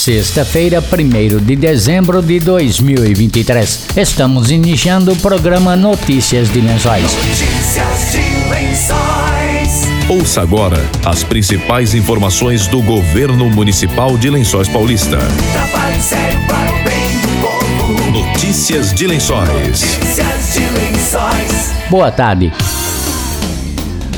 sexta-feira, 1 de dezembro de 2023. Estamos iniciando o programa Notícias de Lençóis. Notícias de Lençóis. Ouça agora as principais informações do governo municipal de Lençóis Paulista. Notícias de Lençóis. Notícias de Lençóis. Boa tarde.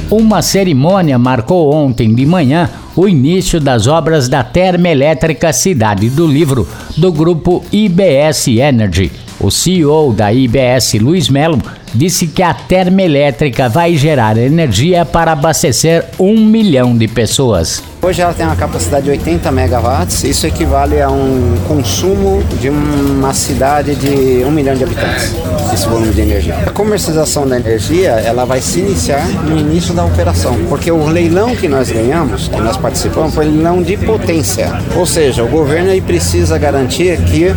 Uma cerimônia marcou ontem de manhã o início das obras da termoelétrica Cidade do Livro, do grupo IBS Energy. O CEO da IBS, Luiz Melo, disse que a termoelétrica vai gerar energia para abastecer um milhão de pessoas. Hoje ela tem uma capacidade de 80 megawatts, isso equivale a um consumo de uma cidade de 1 milhão de habitantes, esse volume de energia. A comercialização da energia ela vai se iniciar no início da operação, porque o leilão que nós ganhamos, que nós participamos, foi um leilão de potência, ou seja, o governo aí precisa garantir que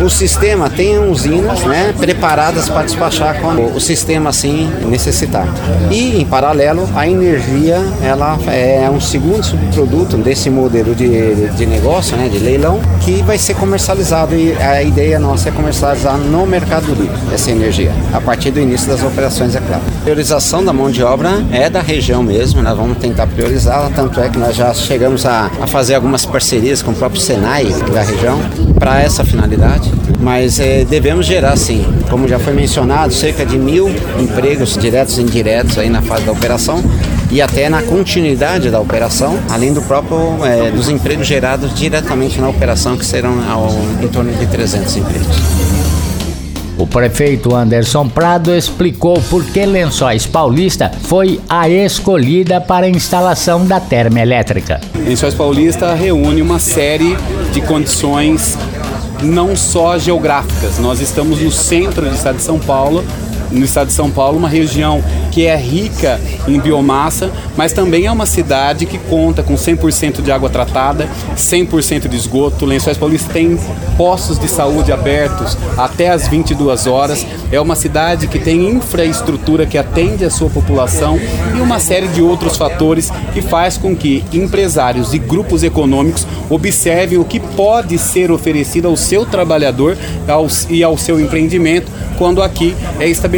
o sistema tenha usinas né, preparadas para despachar quando o sistema assim necessitar. E, em paralelo, a energia ela é um segundo subproduto desse modelo de, de negócio, né, de leilão, que vai ser comercializado e a ideia nossa é comercializar no mercado livre essa energia, a partir do início das operações, é claro. A priorização da mão de obra é da região mesmo, nós vamos tentar priorizá-la, tanto é que nós já chegamos a, a fazer algumas parcerias com o próprio Senai da região para essa finalidade, mas eh, devemos gerar sim, como já foi mencionado, cerca de mil empregos diretos e indiretos aí na fase da operação e até na continuidade da operação, além do próprio eh, dos empregos gerados diretamente na operação, que serão ao, em torno de 300 empregos. O prefeito Anderson Prado explicou por que Lençóis Paulista foi a escolhida para a instalação da termoelétrica. Lençóis Paulista reúne uma série de condições não só geográficas. Nós estamos no centro do estado de São Paulo, no estado de São Paulo, uma região que é rica em biomassa, mas também é uma cidade que conta com 100% de água tratada, 100% de esgoto. Lençóis Paulista tem postos de saúde abertos até às 22 horas. É uma cidade que tem infraestrutura que atende a sua população e uma série de outros fatores que faz com que empresários e grupos econômicos observem o que pode ser oferecido ao seu trabalhador e ao seu empreendimento quando aqui é estabelecido.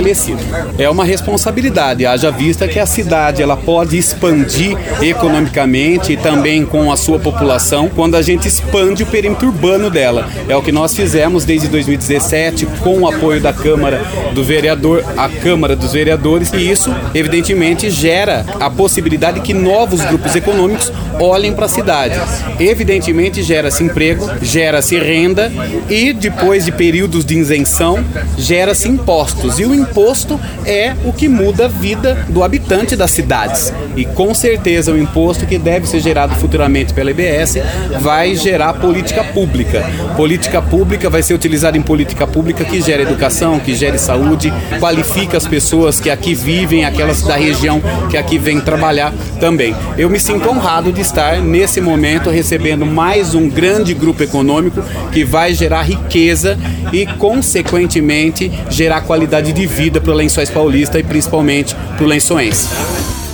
É uma responsabilidade, haja vista que a cidade ela pode expandir economicamente e também com a sua população quando a gente expande o perímetro urbano dela. É o que nós fizemos desde 2017 com o apoio da Câmara do Vereador, a Câmara dos Vereadores, e isso evidentemente gera a possibilidade que novos grupos econômicos olhem para a cidade. Evidentemente gera-se emprego, gera-se renda e depois de períodos de isenção, gera-se impostos. E o imposto é o que muda a vida do habitante das cidades. E com certeza o imposto que deve ser gerado futuramente pela IBS vai gerar política pública. Política pública vai ser utilizada em política pública que gera educação, que gere saúde, qualifica as pessoas que aqui vivem, aquelas da região que aqui vêm trabalhar também. Eu me sinto honrado de estar nesse momento recebendo mais um grande grupo econômico que vai gerar riqueza e, consequentemente, gerar qualidade de vida para o Lençóis Paulista e principalmente para o Lençoense.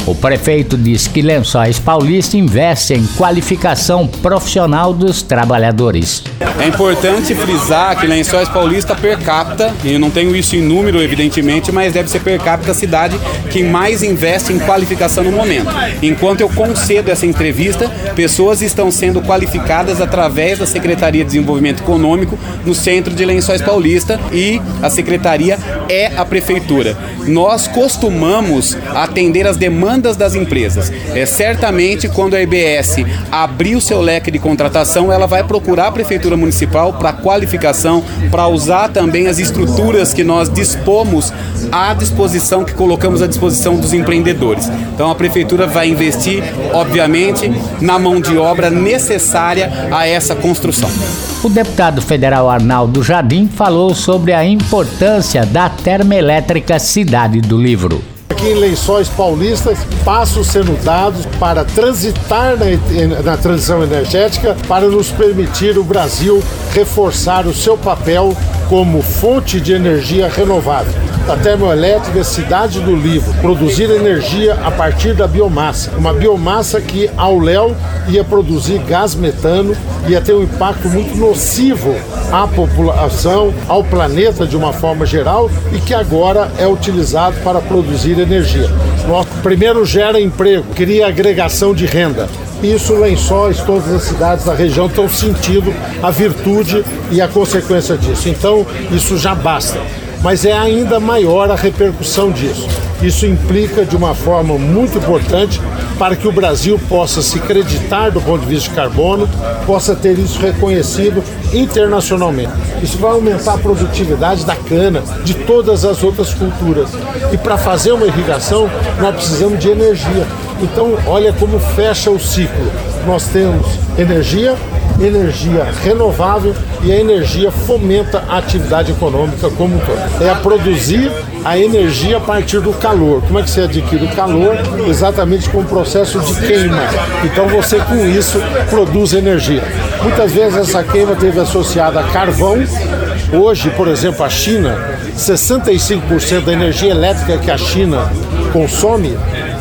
O prefeito diz que Lençóis Paulista investe em qualificação profissional dos trabalhadores. É importante frisar que Lençóis Paulista per capita, e eu não tenho isso em número evidentemente, mas deve ser per capita a cidade que mais investe em qualificação no momento. Enquanto eu concedo essa entrevista, pessoas estão sendo qualificadas através da Secretaria de Desenvolvimento Econômico no centro de Lençóis Paulista e a secretaria é a prefeitura. Nós costumamos atender as demandas das empresas. É certamente quando a IBS abrir o seu leque de contratação, ela vai procurar a prefeitura municipal para qualificação, para usar também as estruturas que nós dispomos à disposição, que colocamos à disposição dos empreendedores. Então a prefeitura vai investir, obviamente, na mão de obra necessária a essa construção. O deputado federal Arnaldo Jardim falou sobre a importância da termoelétrica Cidade do Livro. Aqui em Lençóis Paulistas, passos sendo dados para transitar na, na, transição energética para nos permitir o Brasil reforçar o seu papel como fonte de energia renovável. Da termoelétrica Cidade do Livro, produzir energia a partir da biomassa. Uma biomassa que ao léu ia produzir gás metano, ia ter um impacto muito nocivo à população, ao planeta de uma forma geral e que agora é utilizado para produzir energia. Nós, primeiro gera emprego, cria agregação de renda. Isso lençóis, todas as cidades da região estão sentindo a virtude e a consequência disso. Então, isso já basta. Mas é ainda maior a repercussão disso. Isso implica de uma forma muito importante para que o Brasil possa se creditar do ponto de vista de carbono, possa ter isso reconhecido internacionalmente. Isso vai aumentar a produtividade da cana, de todas as outras culturas. E para fazer uma irrigação, nós precisamos de energia. Então, olha como fecha o ciclo. Nós temos energia, energia renovável e a energia fomenta a atividade econômica como um todo. É a produzir a energia a partir do calor. Como é que você adquire o calor? Exatamente com o processo de queima. Então você com isso produz energia. Muitas vezes essa queima teve associada a carvão. Hoje, por exemplo, a China, 65% da energia elétrica que a China consome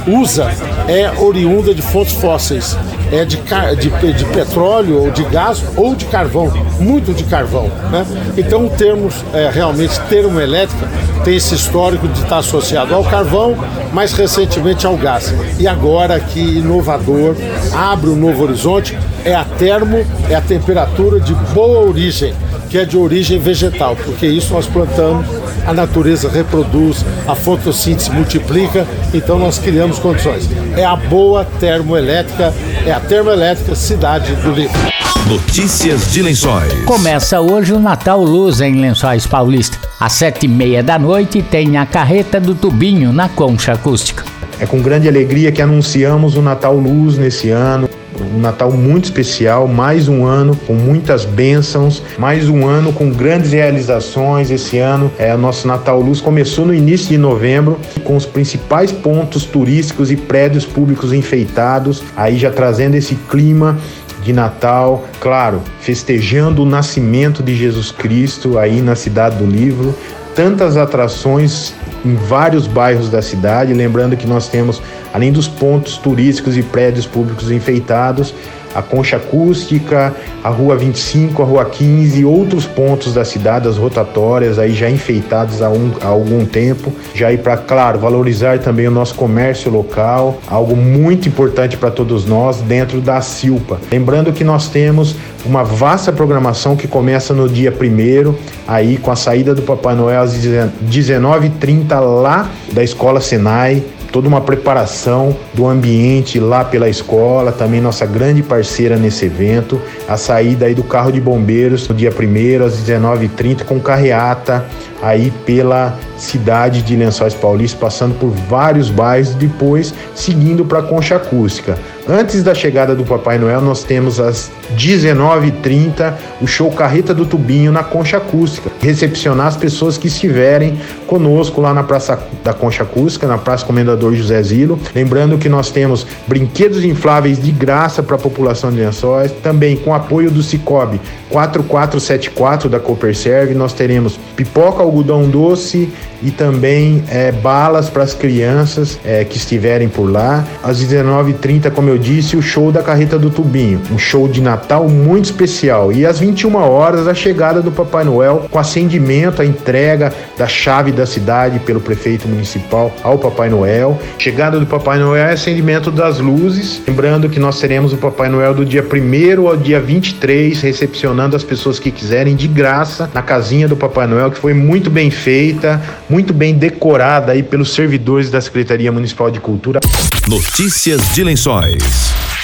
usa é oriunda de fontes fósseis, é de, de, de petróleo ou de gás ou de carvão, muito de carvão. Né? Então, termos é, realmente termoelétrica tem esse histórico de estar associado ao carvão, mais recentemente ao gás. E agora que inovador, abre um novo horizonte, é a termo, é a temperatura de boa origem, que é de origem vegetal, porque isso nós plantamos, a natureza reproduz, a fotossíntese multiplica, então nós criamos condições. É a boa termoelétrica, é a termoelétrica Cidade do Livro. Notícias de Lençóis. Começa hoje o Natal Luz em Lençóis Paulista. Às sete e meia da noite tem a carreta do tubinho na concha acústica. É com grande alegria que anunciamos o Natal Luz nesse ano. Um Natal muito especial, mais um ano com muitas bênçãos, mais um ano com grandes realizações. Esse ano, é, o nosso Natal Luz começou no início de novembro, com os principais pontos turísticos e prédios públicos enfeitados, aí já trazendo esse clima de Natal, claro, festejando o nascimento de Jesus Cristo aí na cidade do livro, tantas atrações em vários bairros da cidade, lembrando que nós temos, além dos pontos turísticos e prédios públicos enfeitados, a Concha Acústica, a Rua 25, a Rua 15 e outros pontos da cidade, as rotatórias aí já enfeitados há, um, há algum tempo, já aí para, claro, valorizar também o nosso comércio local, algo muito importante para todos nós dentro da Silpa. Lembrando que nós temos uma vasta programação que começa no dia primeiro, aí com a saída do Papai Noel às 19h30 lá da Escola Senai, toda uma preparação do ambiente lá pela escola, também nossa grande parceira nesse evento, a saída aí do carro de bombeiros no dia 1 às 19h30 com carreata aí pela cidade de Lençóis Paulista, passando por vários bairros, depois seguindo para a Concha Acústica. Antes da chegada do Papai Noel, nós temos às 19h30 o show Carreta do Tubinho na Concha Acústica. Recepcionar as pessoas que estiverem conosco lá na Praça da Concha Acústica, na Praça Comendador José Zilo. Lembrando que nós temos brinquedos infláveis de graça para a população de Lençóis, também com apoio do Cicobi 4474 da Cooperserve, nós teremos pipoca, algodão doce e também é, balas para as crianças é, que estiverem por lá. Às 19h30, como eu disse, o show da Carreta do Tubinho, um show de Natal muito especial. E às 21 horas, a chegada do Papai Noel com acendimento, a entrega da chave da cidade pelo prefeito municipal ao Papai Noel. Chegada do Papai Noel acendimento das luzes. Lembrando que nós teremos o Papai Noel do dia 1 ao dia 23, recepcionando as pessoas que quiserem de graça na casinha do Papai Noel, que foi muito bem feita, muito bem decorada aí pelos servidores da Secretaria Municipal de Cultura. Notícias de Lençóis.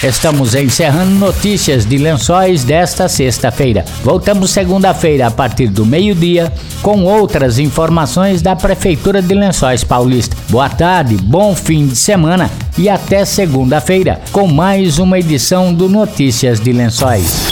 Estamos encerrando notícias de lençóis desta sexta-feira. Voltamos segunda-feira a partir do meio-dia com outras informações da Prefeitura de Lençóis Paulista. Boa tarde, bom fim de semana e até segunda-feira com mais uma edição do Notícias de Lençóis.